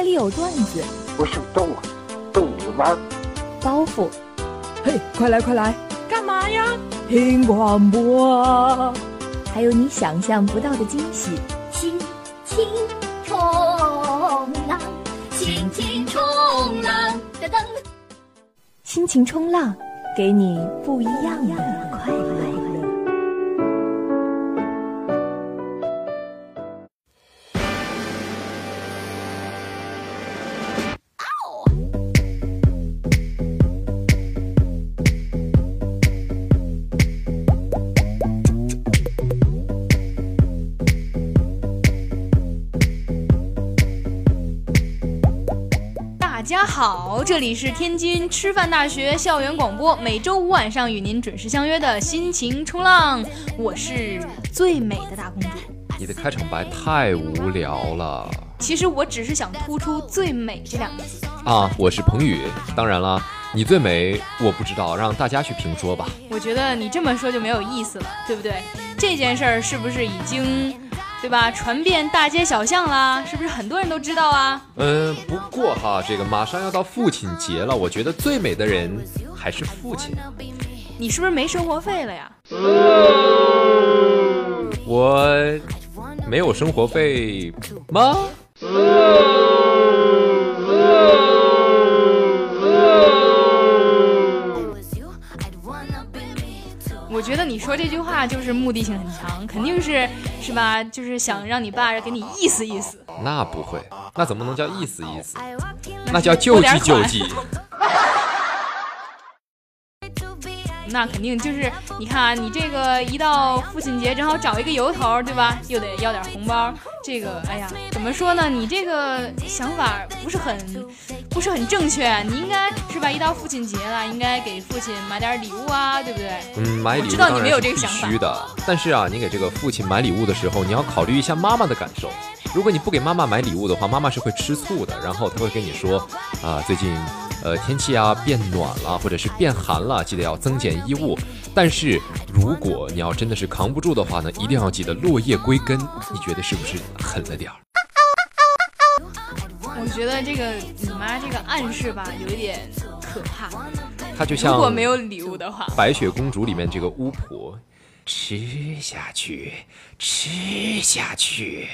这里有段子，不是动啊，逗你玩。包袱，嘿，快来快来，干嘛呀？听广播，还有你想象不到的惊喜。心情冲浪，心情冲浪，噔噔。心情冲浪，给你不一样的快乐。好，这里是天津师范大学校园广播，每周五晚上与您准时相约的心情冲浪，我是最美的大公主。你的开场白太无聊了。其实我只是想突出“最美”这两个字啊。我是彭宇，当然了，你最美我不知道，让大家去评说吧。我觉得你这么说就没有意思了，对不对？这件事儿是不是已经？对吧？传遍大街小巷啦，是不是很多人都知道啊？嗯，不过哈，这个马上要到父亲节了，我觉得最美的人还是父亲。你是不是没生活费了呀？我没有生活费吗？我你说这句话就是目的性很强，肯定是是吧？就是想让你爸给你意思意思。那不会，那怎么能叫意思意思？那叫救济救济。那肯定就是，你看啊，你这个一到父亲节，正好找一个由头，对吧？又得要点红包，这个，哎呀，怎么说呢？你这个想法不是很，不是很正确。你应该是吧？一到父亲节了，应该给父亲买点礼物啊，对不对？嗯，买礼物知道你没有这个想法。必须的，但是啊，你给这个父亲买礼物的时候，你要考虑一下妈妈的感受。如果你不给妈妈买礼物的话，妈妈是会吃醋的，然后她会跟你说，啊，最近。呃，天气啊变暖了，或者是变寒了，记得要增减衣物。但是如果你要真的是扛不住的话呢，一定要记得落叶归根。你觉得是不是狠了点儿？我觉得这个你妈这个暗示吧，有一点可怕。她就像如果没有礼物的话，白雪公主里面这个巫婆，吃下去，吃下去。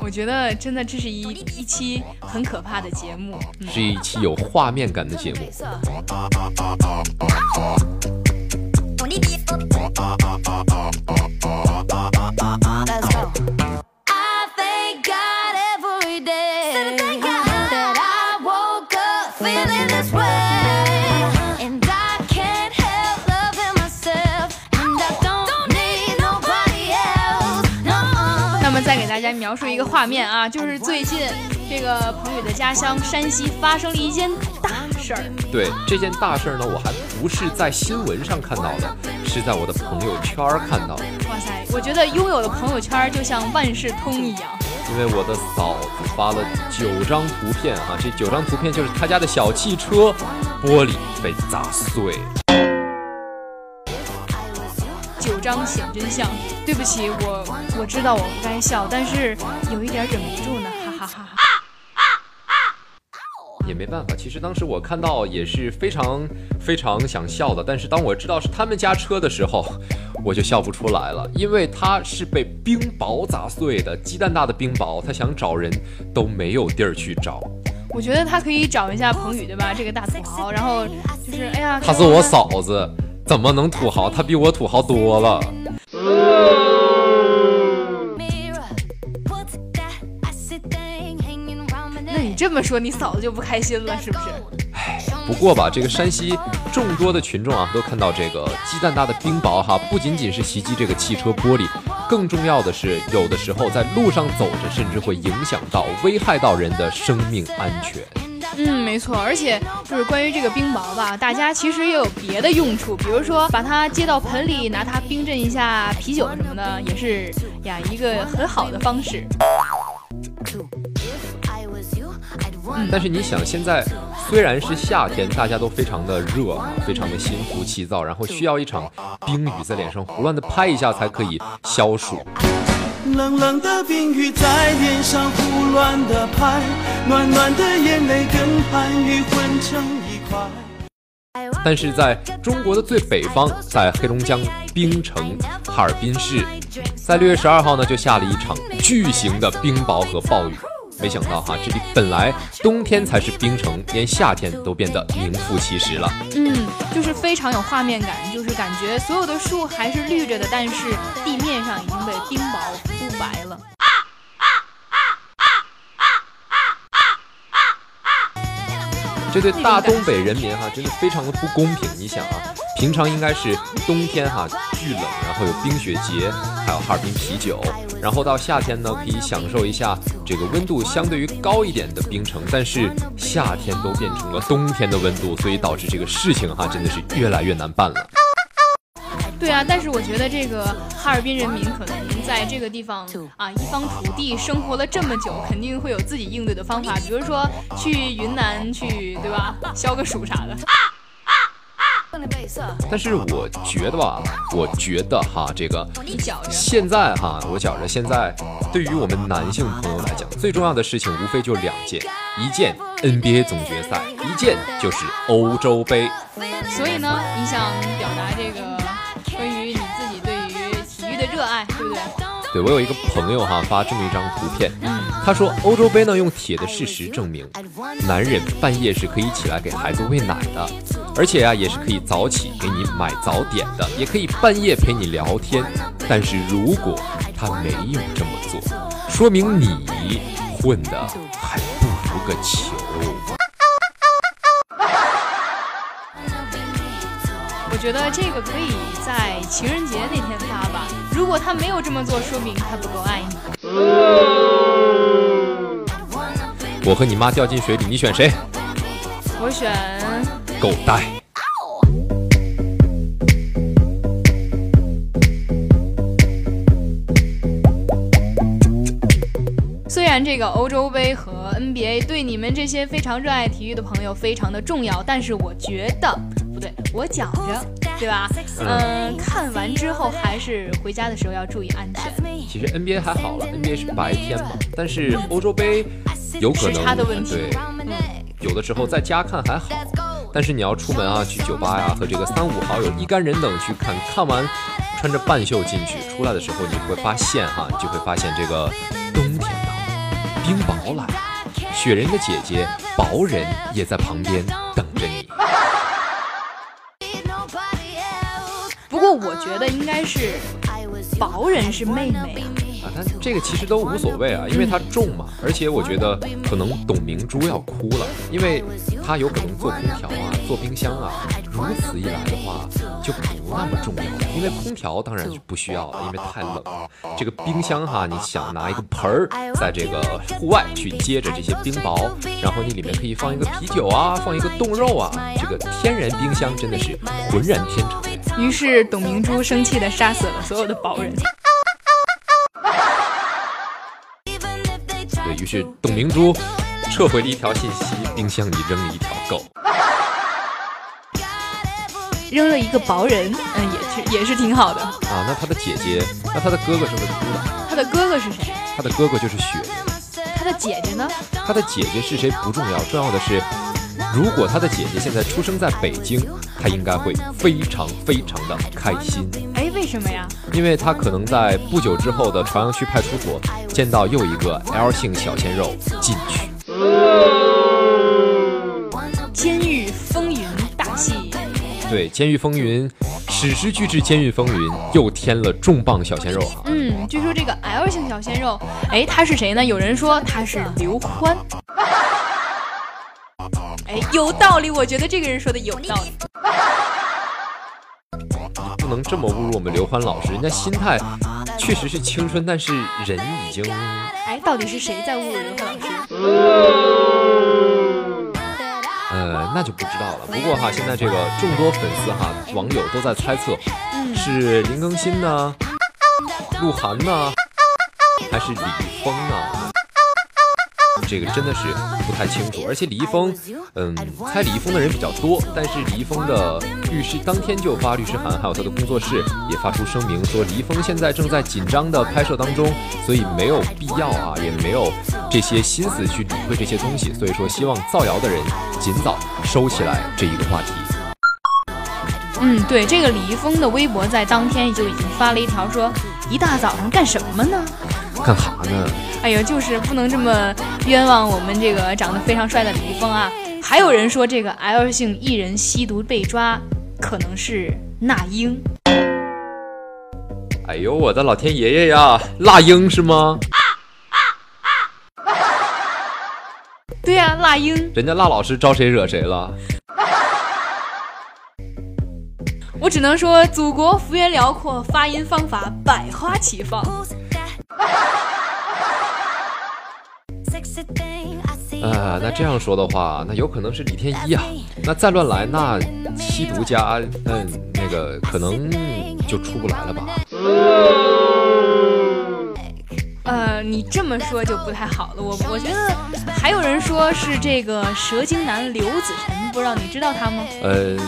我觉得真的这是一一期很可怕的节目，是一期有画面感的节目。大家描述一个画面啊，就是最近这个彭宇的家乡山西发生了一件大事儿。对这件大事儿呢，我还不是在新闻上看到的，是在我的朋友圈看到的。哇塞，我觉得拥有的朋友圈就像万事通一样。因为我的嫂子发了九张图片啊，这九张图片就是他家的小汽车玻璃被砸碎。九张显真相，对不起，我我知道我不该笑，但是有一点忍不住呢，哈哈哈哈。也没办法，其实当时我看到也是非常非常想笑的，但是当我知道是他们家车的时候，我就笑不出来了，因为它是被冰雹砸碎的，鸡蛋大的冰雹，他想找人都没有地儿去找。我觉得他可以找一下彭宇，对吧？这个大土豪，然后就是哎呀，他是我嫂子。怎么能土豪？他比我土豪多了。这么说，你嫂子就不开心了，是不是？唉，不过吧，这个山西众多的群众啊，都看到这个鸡蛋大的冰雹哈，不仅仅是袭击这个汽车玻璃，更重要的是，有的时候在路上走着，甚至会影响到、危害到人的生命安全。嗯，没错，而且就是关于这个冰雹吧，大家其实也有别的用处，比如说把它接到盆里，拿它冰镇一下啤酒什么的，也是呀一个很好的方式。嗯，但是你想，现在虽然是夏天，大家都非常的热啊，非常的心浮气躁，然后需要一场冰雨在脸上胡乱的拍一下才可以消暑。冷冷的冰雨在脸上胡乱的拍，暖暖的眼泪跟寒雨混成一块。但是在中国的最北方，在黑龙江冰城哈尔滨市，在六月十二号呢，就下了一场巨型的冰雹和暴雨。没想到哈，这里本来冬天才是冰城，连夏天都变得名副其实了。嗯，就是非常有画面感，就是感觉所有的树还是绿着的，但是地面上已经被冰雹铺白了。这对大东北人民哈，真的非常的不公平。你想啊，平常应该是冬天哈巨冷，然后有冰雪节，还有哈尔滨啤酒，然后到夏天呢可以享受一下这个温度相对于高一点的冰城，但是夏天都变成了冬天的温度，所以导致这个事情哈真的是越来越难办了。对啊，但是我觉得这个哈尔滨人民可能在这个地方啊，一方土地生活了这么久，肯定会有自己应对的方法，比如说去云南去，对吧？消个暑啥的。但是我觉得吧，我觉得哈，这个现在哈，我觉着现在对于我们男性朋友来讲，最重要的事情无非就两件，一件 NBA 总决赛，一件就是欧洲杯。所以呢，你想表达这个对不对？对我有一个朋友哈发这么一张图片，他说欧洲杯呢用铁的事实证明，男人半夜是可以起来给孩子喂奶的，而且啊也是可以早起给你买早点的，也可以半夜陪你聊天。但是如果他没有这么做，说明你混的还不如个球。觉得这个可以在情人节那天发吧。如果他没有这么做，说明他不够爱你。我和你妈掉进水里，你选谁？我选狗带。虽然这个欧洲杯和 NBA 对你们这些非常热爱体育的朋友非常的重要，但是我觉得我觉着，对吧？嗯，看完之后还是回家的时候要注意安全。其实 NBA 还好了，NBA 是白天嘛，但是欧洲杯有可能时差的问题对，有的时候在家看还好，但是你要出门啊，去酒吧呀、和这个三五好友一干人等去看，看完穿着半袖进去，出来的时候你会发现哈，你就会发现这个冬天到了，冰雹来了，雪人的姐姐薄人也在旁边等过我觉得应该是薄人是妹妹。啊，但这个其实都无所谓啊，因为他重嘛，而且我觉得可能董明珠要哭了，因为她有可能做空调啊，做冰箱啊，如此一来的话就不那么重要了，因为空调当然就不需要了，因为太冷了。这个冰箱哈，你想拿一个盆儿在这个户外去接着这些冰雹，然后你里面可以放一个啤酒啊，放一个冻肉啊，这个天然冰箱真的是浑然天成呀。于是董明珠生气的杀死了所有的薄人。对于是董明珠撤回了一条信息，冰箱里扔了一条狗。扔了一个薄人，嗯，也是也是挺好的。啊，那他的姐姐，那他的哥哥是不是哭了？他的哥哥是谁？他的哥哥就是雪人，他的姐姐呢？他的姐姐是谁不重要，重要的是，如果他的姐姐现在出生在北京，他应该会非常非常的开心，哎，为什么呀？因为他可能在不久之后的朝阳区派出所见到又一个 L 姓小鲜肉进去。监狱风云大戏，对，《监狱风云》史诗巨制《监狱风云》又添了重磅小鲜肉啊！嗯，据说这个 L 姓小鲜肉，哎，他是谁呢？有人说他是刘欢。哎，有道理，我觉得这个人说的有道理。不能这么侮辱我们刘欢老师，人家心态确实是青春，但是人已经……哎，到底是谁在侮辱刘欢老师？呃，那就不知道了。不过哈，现在这个众多粉丝哈，网友都在猜测，是林更新呢，鹿晗呢，还是李易峰呢？这个真的是不太清楚，而且李易峰，嗯，猜李易峰的人比较多，但是李易峰的律师当天就发律师函，还有他的工作室也发出声明说，李易峰现在正在紧张的拍摄当中，所以没有必要啊，也没有这些心思去理会这些东西，所以说希望造谣的人尽早收起来这一个话题。嗯，对，这个李易峰的微博在当天就已经发了一条说，一大早上干什么呢？干哈呢？哎呦，就是不能这么冤枉我们这个长得非常帅的李易峰啊！还有人说这个 L 姓艺人吸毒被抓，可能是那英。哎呦，我的老天爷爷呀，那英是吗？对呀，那英。人家那老师招谁惹谁了？我只能说，祖国幅员辽阔，发音方法百花齐放。呃，那这样说的话，那有可能是李天一啊。那再乱来，那吸毒家，嗯，那个可能就出不来了吧？呃，你这么说就不太好了。我我觉得还有人说是这个蛇精男刘子晨，不知道你知道他吗？呃，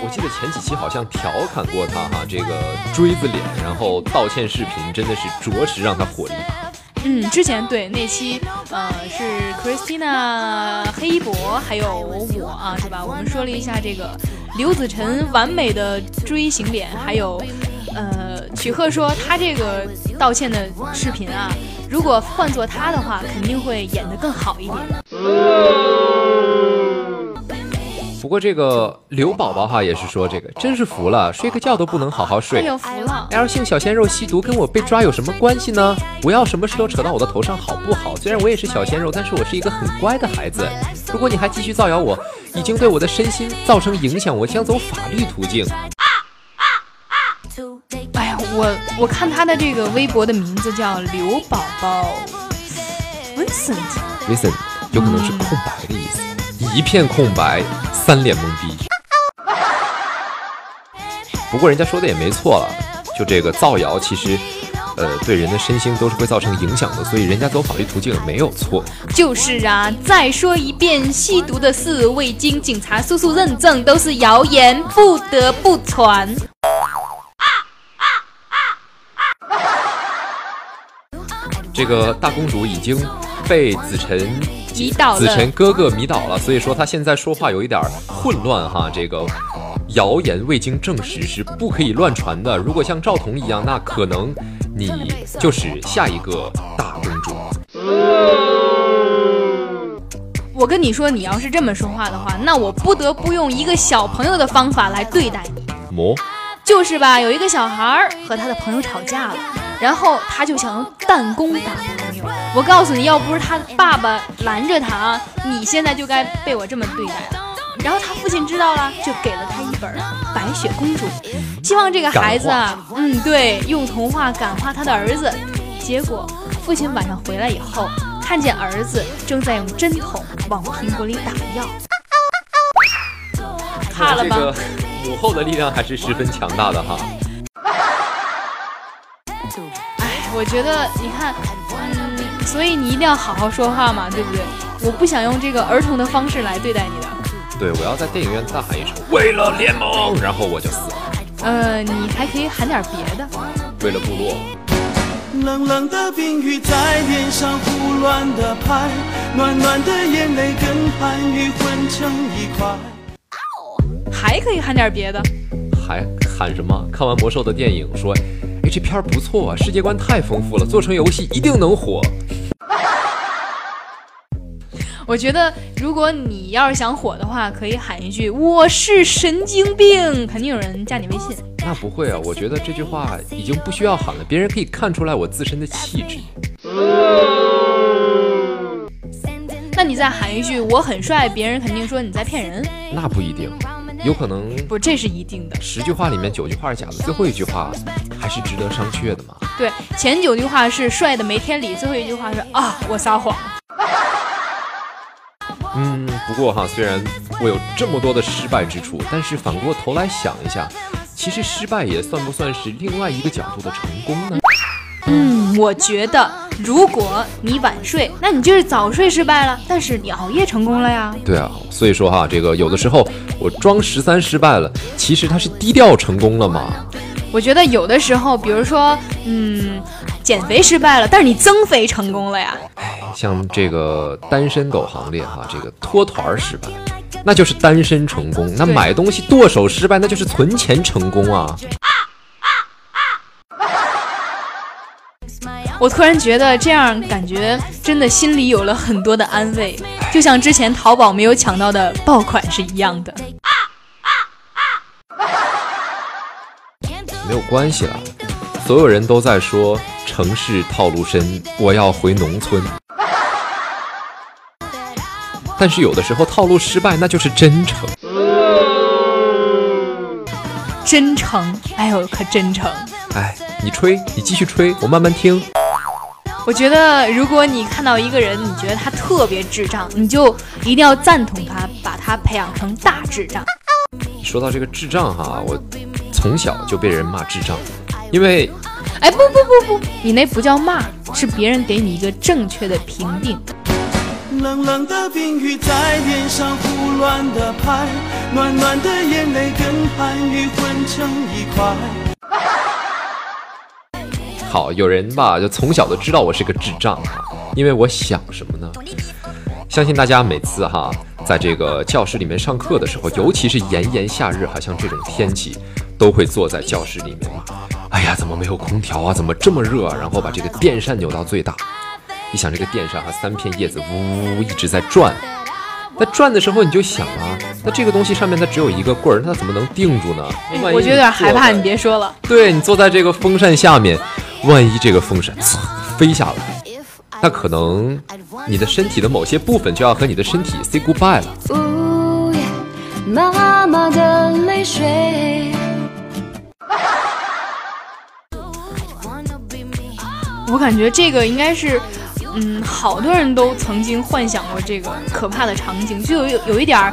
我记得前几期好像调侃过他哈，这个锥子脸，然后道歉视频真的是着实让他火了一把。嗯，之前对那期，呃，是 Christina 黑一博还有我啊，对吧？我们说了一下这个刘子晨完美的锥形脸，还有，呃，曲鹤说他这个道歉的视频啊，如果换做他的话，肯定会演得更好一点。不过这个刘宝宝哈也是说这个真是服了，睡个觉都不能好好睡。哎呦，服了！L 姓小鲜肉吸毒跟我被抓有什么关系呢？不要什么事都扯到我的头上好不好？虽然我也是小鲜肉，但是我是一个很乖的孩子。如果你还继续造谣，我已经对我的身心造成影响，我将走法律途径。哎呀，我我看他的这个微博的名字叫刘宝宝，Vincent，Vincent 有可能是空白的意思。一片空白，三脸懵逼。不过人家说的也没错了，就这个造谣，其实，呃，对人的身心都是会造成影响的，所以人家走法律途径没有错。就是啊，再说一遍，吸毒的事未经警察叔叔认证都是谣言，不得不传。这个大公主已经被子晨。子晨哥哥迷倒了，所以说他现在说话有一点混乱哈。这个谣言未经证实是不可以乱传的。如果像赵彤一样，那可能你就是下一个大公主。我跟你说，你要是这么说话的话，那我不得不用一个小朋友的方法来对待你。么？就是吧，有一个小孩和他的朋友吵架了，然后他就想用弹弓打。我告诉你要不是他爸爸拦着他啊，你现在就该被我这么对待了。然后他父亲知道了，就给了他一本《白雪公主》，希望这个孩子啊，嗯，对，用童话感化他的儿子。结果父亲晚上回来以后，看见儿子正在用针筒往苹果里打药，怕了吧？母后的力量还是十分强大的哈。哎，我觉得你看，嗯，所以你一定要好好说话嘛，对不对？我不想用这个儿童的方式来对待你的。对，我要在电影院大喊一声“为了联盟”，然后我就死了。呃，你还可以喊点别的。为了部落。冷冷的冰雨在脸上胡乱的拍，暖暖的眼泪跟寒雨混成一块。还可以喊点别的，还喊什么？看完魔兽的电影，说，哎，这片儿不错啊，世界观太丰富了，做成游戏一定能火。我觉得，如果你要是想火的话，可以喊一句“我是神经病”，肯定有人加你微信。那不会啊，我觉得这句话已经不需要喊了，别人可以看出来我自身的气质。那你再喊一句“我很帅”，别人肯定说你在骗人。那不一定。有可能不，这是一定的。十句话里面九句话是假的，最后一句话还是值得商榷的嘛。对，前九句话是帅的没天理，最后一句话是啊，我撒谎。嗯，不过哈，虽然我有这么多的失败之处，但是反过头来想一下，其实失败也算不算是另外一个角度的成功呢？嗯，我觉得如果你晚睡，那你就是早睡失败了，但是你熬夜成功了呀。对啊，所以说哈，这个有的时候我装十三失败了，其实它是低调成功了嘛。我觉得有的时候，比如说，嗯，减肥失败了，但是你增肥成功了呀。像这个单身狗行列哈，这个脱团失败，那就是单身成功；那买东西剁手失败，那就是存钱成功啊。我突然觉得这样感觉真的心里有了很多的安慰，就像之前淘宝没有抢到的爆款是一样的。没有关系了，所有人都在说城市套路深，我要回农村。但是有的时候套路失败，那就是真诚。真诚，哎呦，可真诚！哎，你吹，你继续吹，我慢慢听。我觉得，如果你看到一个人，你觉得他特别智障，你就一定要赞同他，把他培养成大智障。说到这个智障哈，我从小就被人骂智障，因为，哎，不不不不，你那不叫骂，是别人给你一个正确的评定。冷冷的冰雨在脸上胡乱的拍，暖暖的眼泪跟寒雨混成一块。好，有人吧，就从小都知道我是个智障哈，因为我想什么呢？相信大家每次哈，在这个教室里面上课的时候，尤其是炎炎夏日，哈，像这种天气，都会坐在教室里面。哎呀，怎么没有空调啊？怎么这么热啊？然后把这个电扇扭到最大。你想这个电扇哈，三片叶子呜呜一直在转，那转的时候你就想啊，那这个东西上面它只有一个棍儿，它怎么能定住呢？我就有点害怕，你别说了。对你坐在这个风扇下面，万一这个风扇飞下来，那可能你的身体的某些部分就要和你的身体 say goodbye 了。呜咽，妈妈的泪水。我感觉这个应该是。嗯，好多人都曾经幻想过这个可怕的场景，就有有一点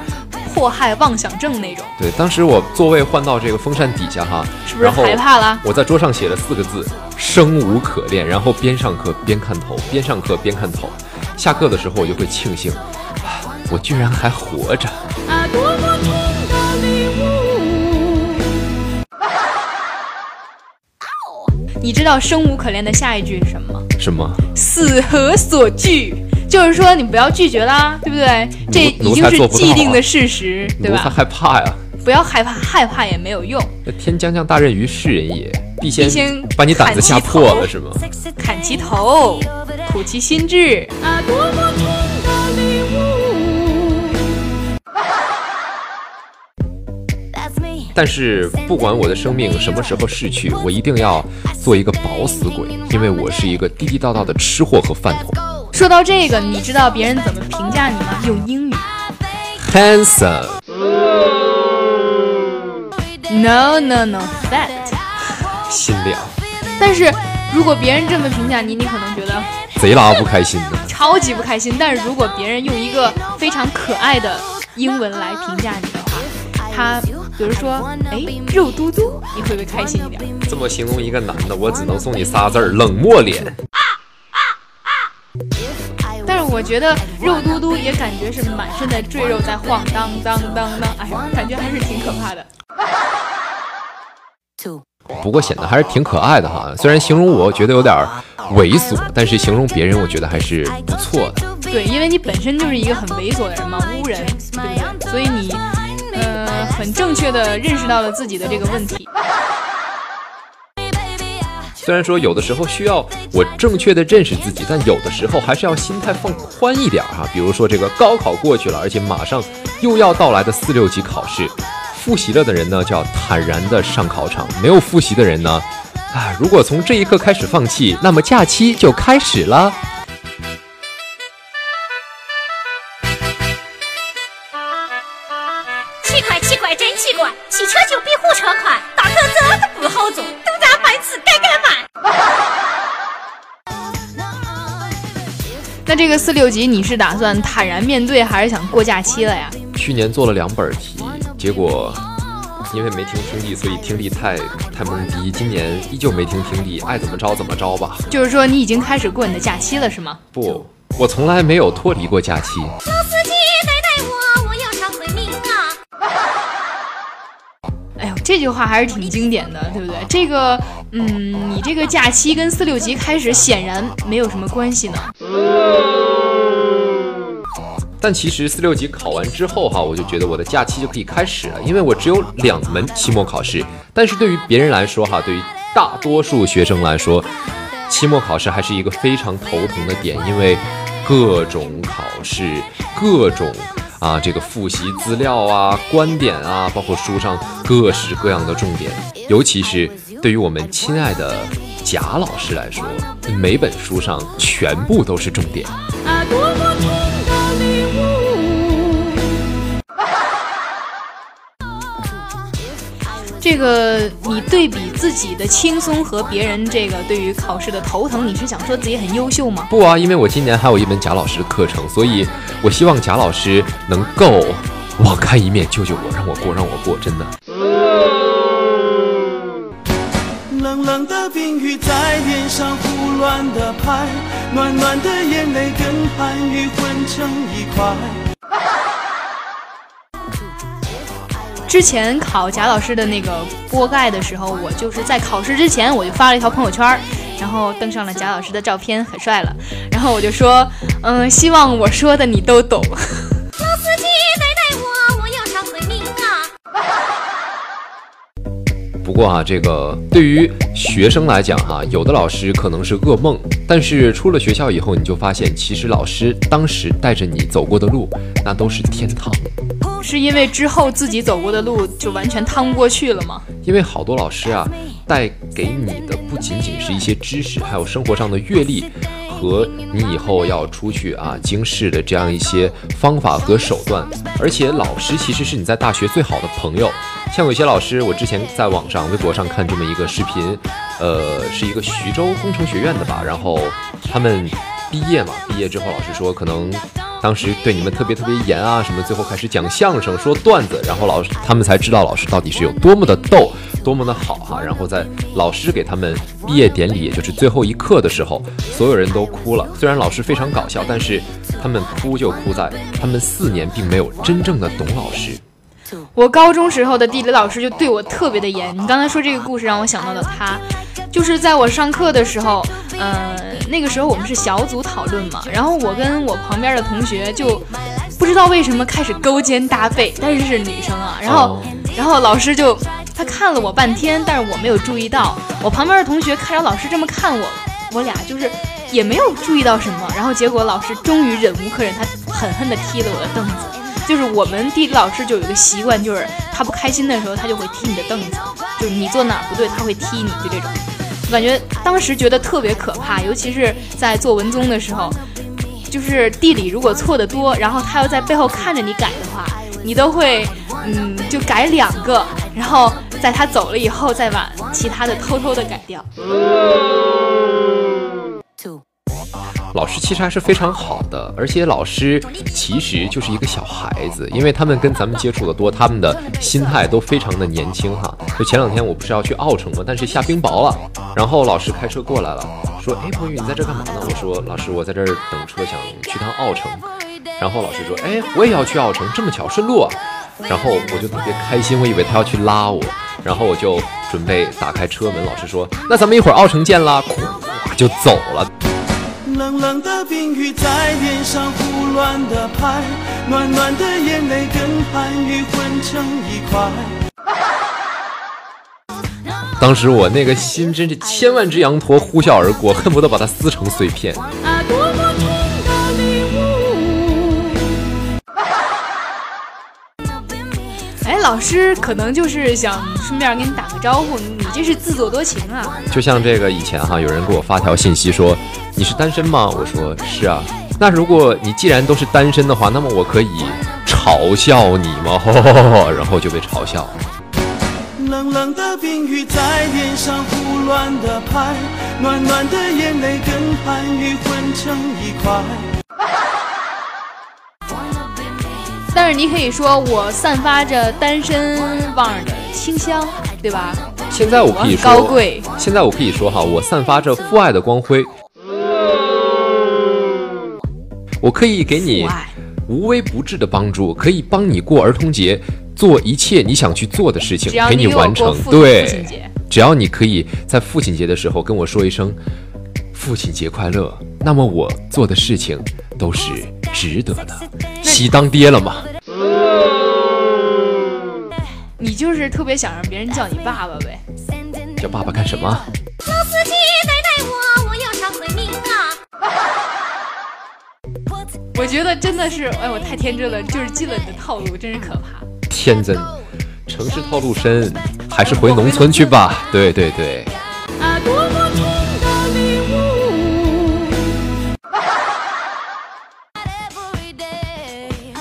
迫害妄想症那种。对，当时我座位换到这个风扇底下哈，是不是害怕了？我在桌上写了四个字：生无可恋。然后边上课边看头，边上课边看头。下课的时候我就会庆幸，我居然还活着。啊，多么痛的礼物！你知道生无可恋的下一句是什么吗？什么？死何所惧？就是说你不要拒绝啦，对不对？这已经是既定的事实，对吧？奴才害怕呀！不要害怕，害怕也没有用。那天将降大任于世人也，必先把你胆子吓破了，是吗？砍其头，苦其心志。啊，多么痛的礼物！但是不管我的生命什么时候逝去，我一定要做一个饱死鬼，因为我是一个地地道道的吃货和饭桶。说到这个，你知道别人怎么评价你吗？用英语，handsome。No no no，fat。心凉。但是如果别人这么评价你，你可能觉得贼拉不开心的，超级不开心。但是如果别人用一个非常可爱的英文来评价你的话，他。比如说，哎，肉嘟嘟，你会不会开心一点？这么形容一个男的，我只能送你仨字儿：冷漠脸。但是我觉得肉嘟嘟也感觉是满身的赘肉在晃荡荡荡荡，哎呀，感觉还是挺可怕的。不过显得还是挺可爱的哈。虽然形容我觉得有点猥琐，但是形容别人我觉得还是不错的。对，因为你本身就是一个很猥琐的人嘛，污人，对不对？所以你。呃很正确的认识到了自己的这个问题。虽然说有的时候需要我正确的认识自己，但有的时候还是要心态放宽一点哈。比如说这个高考过去了，而且马上又要到来的四六级考试，复习了的人呢就要坦然的上考场，没有复习的人呢，啊，如果从这一刻开始放弃，那么假期就开始了。气快，气快，真。奇怪，汽车就比火车快，大车真的不好坐，都咱白痴改改慢。那这个四六级你是打算坦然面对，还是想过假期了呀？去年做了两本题，结果因为没听听力，所以听力太太懵逼。今年依旧没听听力，爱怎么着怎么着吧。就是说你已经开始过你的假期了，是吗？不，我从来没有脱离过假期。老司机带带我，我要上回民啊！哎呦，这句话还是挺经典的，对不对？这个，嗯，你这个假期跟四六级开始显然没有什么关系呢。但其实四六级考完之后哈，我就觉得我的假期就可以开始了，因为我只有两门期末考试。但是对于别人来说哈，对于大多数学生来说，期末考试还是一个非常头疼的点，因为各种考试、各种啊这个复习资料啊、观点啊，包括书上各式各样的重点，尤其是对于我们亲爱的贾老师来说，每本书上全部都是重点。这个你对比自己的轻松和别人这个对于考试的头疼，你是想说自己很优秀吗？不啊，因为我今年还有一门贾老师的课程，所以我希望贾老师能够网开一面，救救我，让我过，让我过，真的。冷冷的冰雨在脸上胡乱的拍，暖暖的眼泪跟寒雨混成一块。之前考贾老师的那个锅盖的时候，我就是在考试之前我就发了一条朋友圈，然后登上了贾老师的照片，很帅了。然后我就说，嗯，希望我说的你都懂。老司机带带我，我要上回民啊！不过啊，这个对于学生来讲哈，有的老师可能是噩梦，但是出了学校以后，你就发现其实老师当时带着你走过的路，那都是天堂。是因为之后自己走过的路就完全趟不过去了吗？因为好多老师啊，带给你的不仅仅是一些知识，还有生活上的阅历，和你以后要出去啊经世的这样一些方法和手段。而且老师其实是你在大学最好的朋友。像有些老师，我之前在网上微博上看这么一个视频，呃，是一个徐州工程学院的吧，然后他们毕业嘛，毕业之后老师说可能。当时对你们特别特别严啊，什么最后开始讲相声、说段子，然后老师他们才知道老师到底是有多么的逗，多么的好哈。然后在老师给他们毕业典礼，也就是最后一刻的时候，所有人都哭了。虽然老师非常搞笑，但是他们哭就哭在他们四年并没有真正的懂老师。我高中时候的地理老师就对我特别的严。你刚才说这个故事让我想到了他，就是在我上课的时候，嗯。那个时候我们是小组讨论嘛，然后我跟我旁边的同学就不知道为什么开始勾肩搭背，但是是女生啊，然后然后老师就他看了我半天，但是我没有注意到，我旁边的同学看着老师这么看我，我俩就是也没有注意到什么，然后结果老师终于忍无可忍，他狠狠地踢了我的凳子。就是我们地理老师就有一个习惯，就是他不开心的时候，他就会踢你的凳子，就是你坐哪不对，他会踢你，就这种。我感觉当时觉得特别可怕，尤其是在做文综的时候，就是地理如果错的多，然后他又在背后看着你改的话，你都会嗯就改两个，然后在他走了以后再把其他的偷偷的改掉。老师其实还是非常好的，而且老师其实就是一个小孩子，因为他们跟咱们接触的多，他们的心态都非常的年轻哈。就前两天我不是要去奥城吗？但是下冰雹了，然后老师开车过来了，说：“哎，彭宇，你在这干嘛呢？”我说：“老师，我在这儿等车，想去趟奥城。”然后老师说：“哎，我也要去奥城，这么巧，顺路啊。”然后我就特别开心，我以为他要去拉我，然后我就准备打开车门，老师说：“那咱们一会儿奥城见啦！”就走了。冷冷的冰雨在脸上胡乱的拍，暖暖的眼泪跟寒雨混成一块。当时我那个心真是千万只羊驼呼啸而过，恨不得把它撕成碎片。啊，多么物！哎，老师可能就是想顺便给你打个招呼，你这是自作多情啊。就像这个以前哈，有人给我发条信息说。你是单身吗？我说是啊。那如果你既然都是单身的话，那么我可以嘲笑你吗？然后就被嘲笑。冷冷的冰雨在脸上胡乱的拍，暖暖的眼泪跟寒雨混成一块。但是你可以说我散发着单身汪的清香，对吧？现在我可以说高贵。现在我可以说哈，我散发着父爱的光辉。我可以给你无微不至的帮助，可以帮你过儿童节，做一切你想去做的事情，陪你完成。对，只要你可以在父亲节的时候跟我说一声“父亲节快乐”，那么我做的事情都是值得的。喜当爹了吗？你就是特别想让别人叫你爸爸呗？叫爸爸干什么？老司机带带我，我要上回命啊！我觉得真的是，哎，我太天真了，就是进了你的套路，真是可怕。天真，城市套路深，还是回农村去吧。对对对。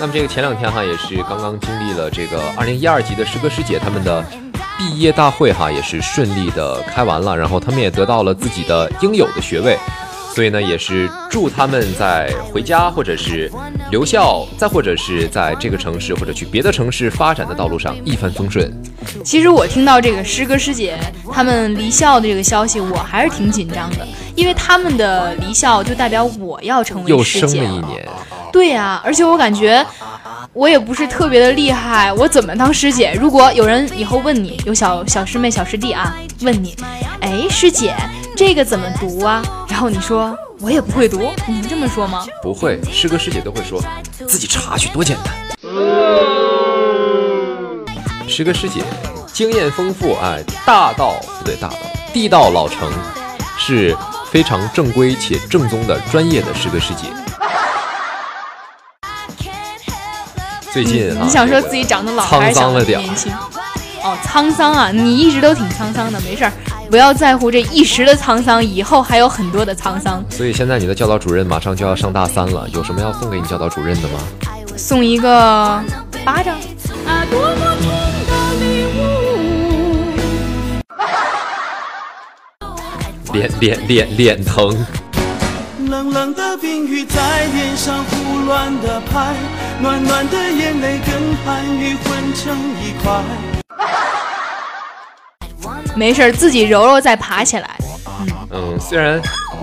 那么这个前两天哈，也是刚刚经历了这个二零一二级的师哥师姐他们的毕业大会哈，也是顺利的开完了，然后他们也得到了自己的应有的学位。所以呢，也是祝他们在回家，或者是留校，再或者是在这个城市或者去别的城市发展的道路上一帆风顺。其实我听到这个师哥师姐他们离校的这个消息，我还是挺紧张的，因为他们的离校就代表我要成为又升了一年。对呀，而且我感觉我也不是特别的厉害，我怎么当师姐？如果有人以后问你，有小小师妹、小师弟啊，问你，哎，师姐。这个怎么读啊？然后你说我也不会读，你能这么说吗？不会，师哥师姐都会说，自己查去多简单。师哥师姐经验丰富，哎，大道不对，大道地道老成，是非常正规且正宗的专业的师哥师姐。最近啊，你想说自己长得老还是长得年轻？哦，沧桑啊，你一直都挺沧桑的，没事儿。不要在乎这一时的沧桑，以后还有很多的沧桑。所以现在你的教导主任马上就要上大三了，有什么要送给你教导主任的吗？送一个巴掌。啊，多么痛的礼物！脸脸脸脸疼。冷冷的冰雨在脸上胡乱的拍，暖暖的眼泪跟寒雨混成一块。没事，自己揉揉再爬起来。嗯，虽然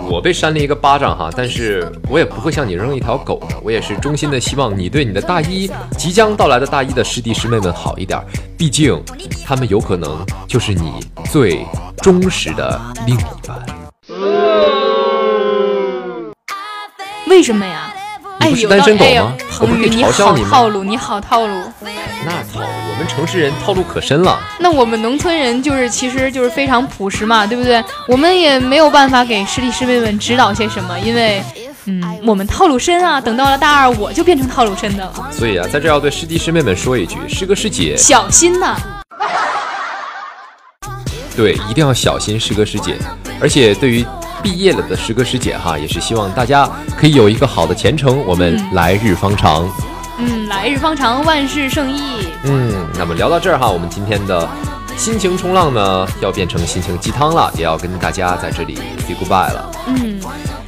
我被扇了一个巴掌哈，但是我也不会向你扔一条狗的。我也是衷心的希望你对你的大一即将到来的大一的师弟师妹们好一点，毕竟他们有可能就是你最忠实的另一半。为什么呀？你不是单身狗吗？我不可以嘲笑你吗？套路，你好套路。那套路，我们城市人套路可深了。那我们农村人就是，其实就是非常朴实嘛，对不对？我们也没有办法给师弟师妹们指导些什么，因为，嗯，我们套路深啊。等到了大二，我就变成套路深的了。所以啊，在这要对师弟师妹们说一句：师哥师姐小心呐！对，一定要小心师哥师姐。而且对于。毕业了的师哥师姐哈，也是希望大家可以有一个好的前程，我们来日方长。嗯，来日方长，万事胜意。嗯，那么聊到这儿哈，我们今天的心情冲浪呢，要变成心情鸡汤了，也要跟大家在这里 say goodbye 了。嗯，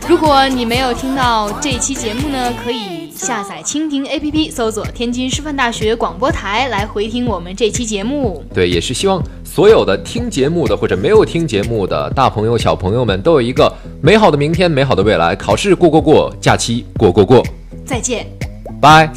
如果你没有听到这期节目呢，可以下载蜻蜓 APP，搜索天津师范大学广播台来回听我们这期节目。对，也是希望。所有的听节目的或者没有听节目的大朋友、小朋友们，都有一个美好的明天、美好的未来。考试过过过，假期过过过。再见，拜。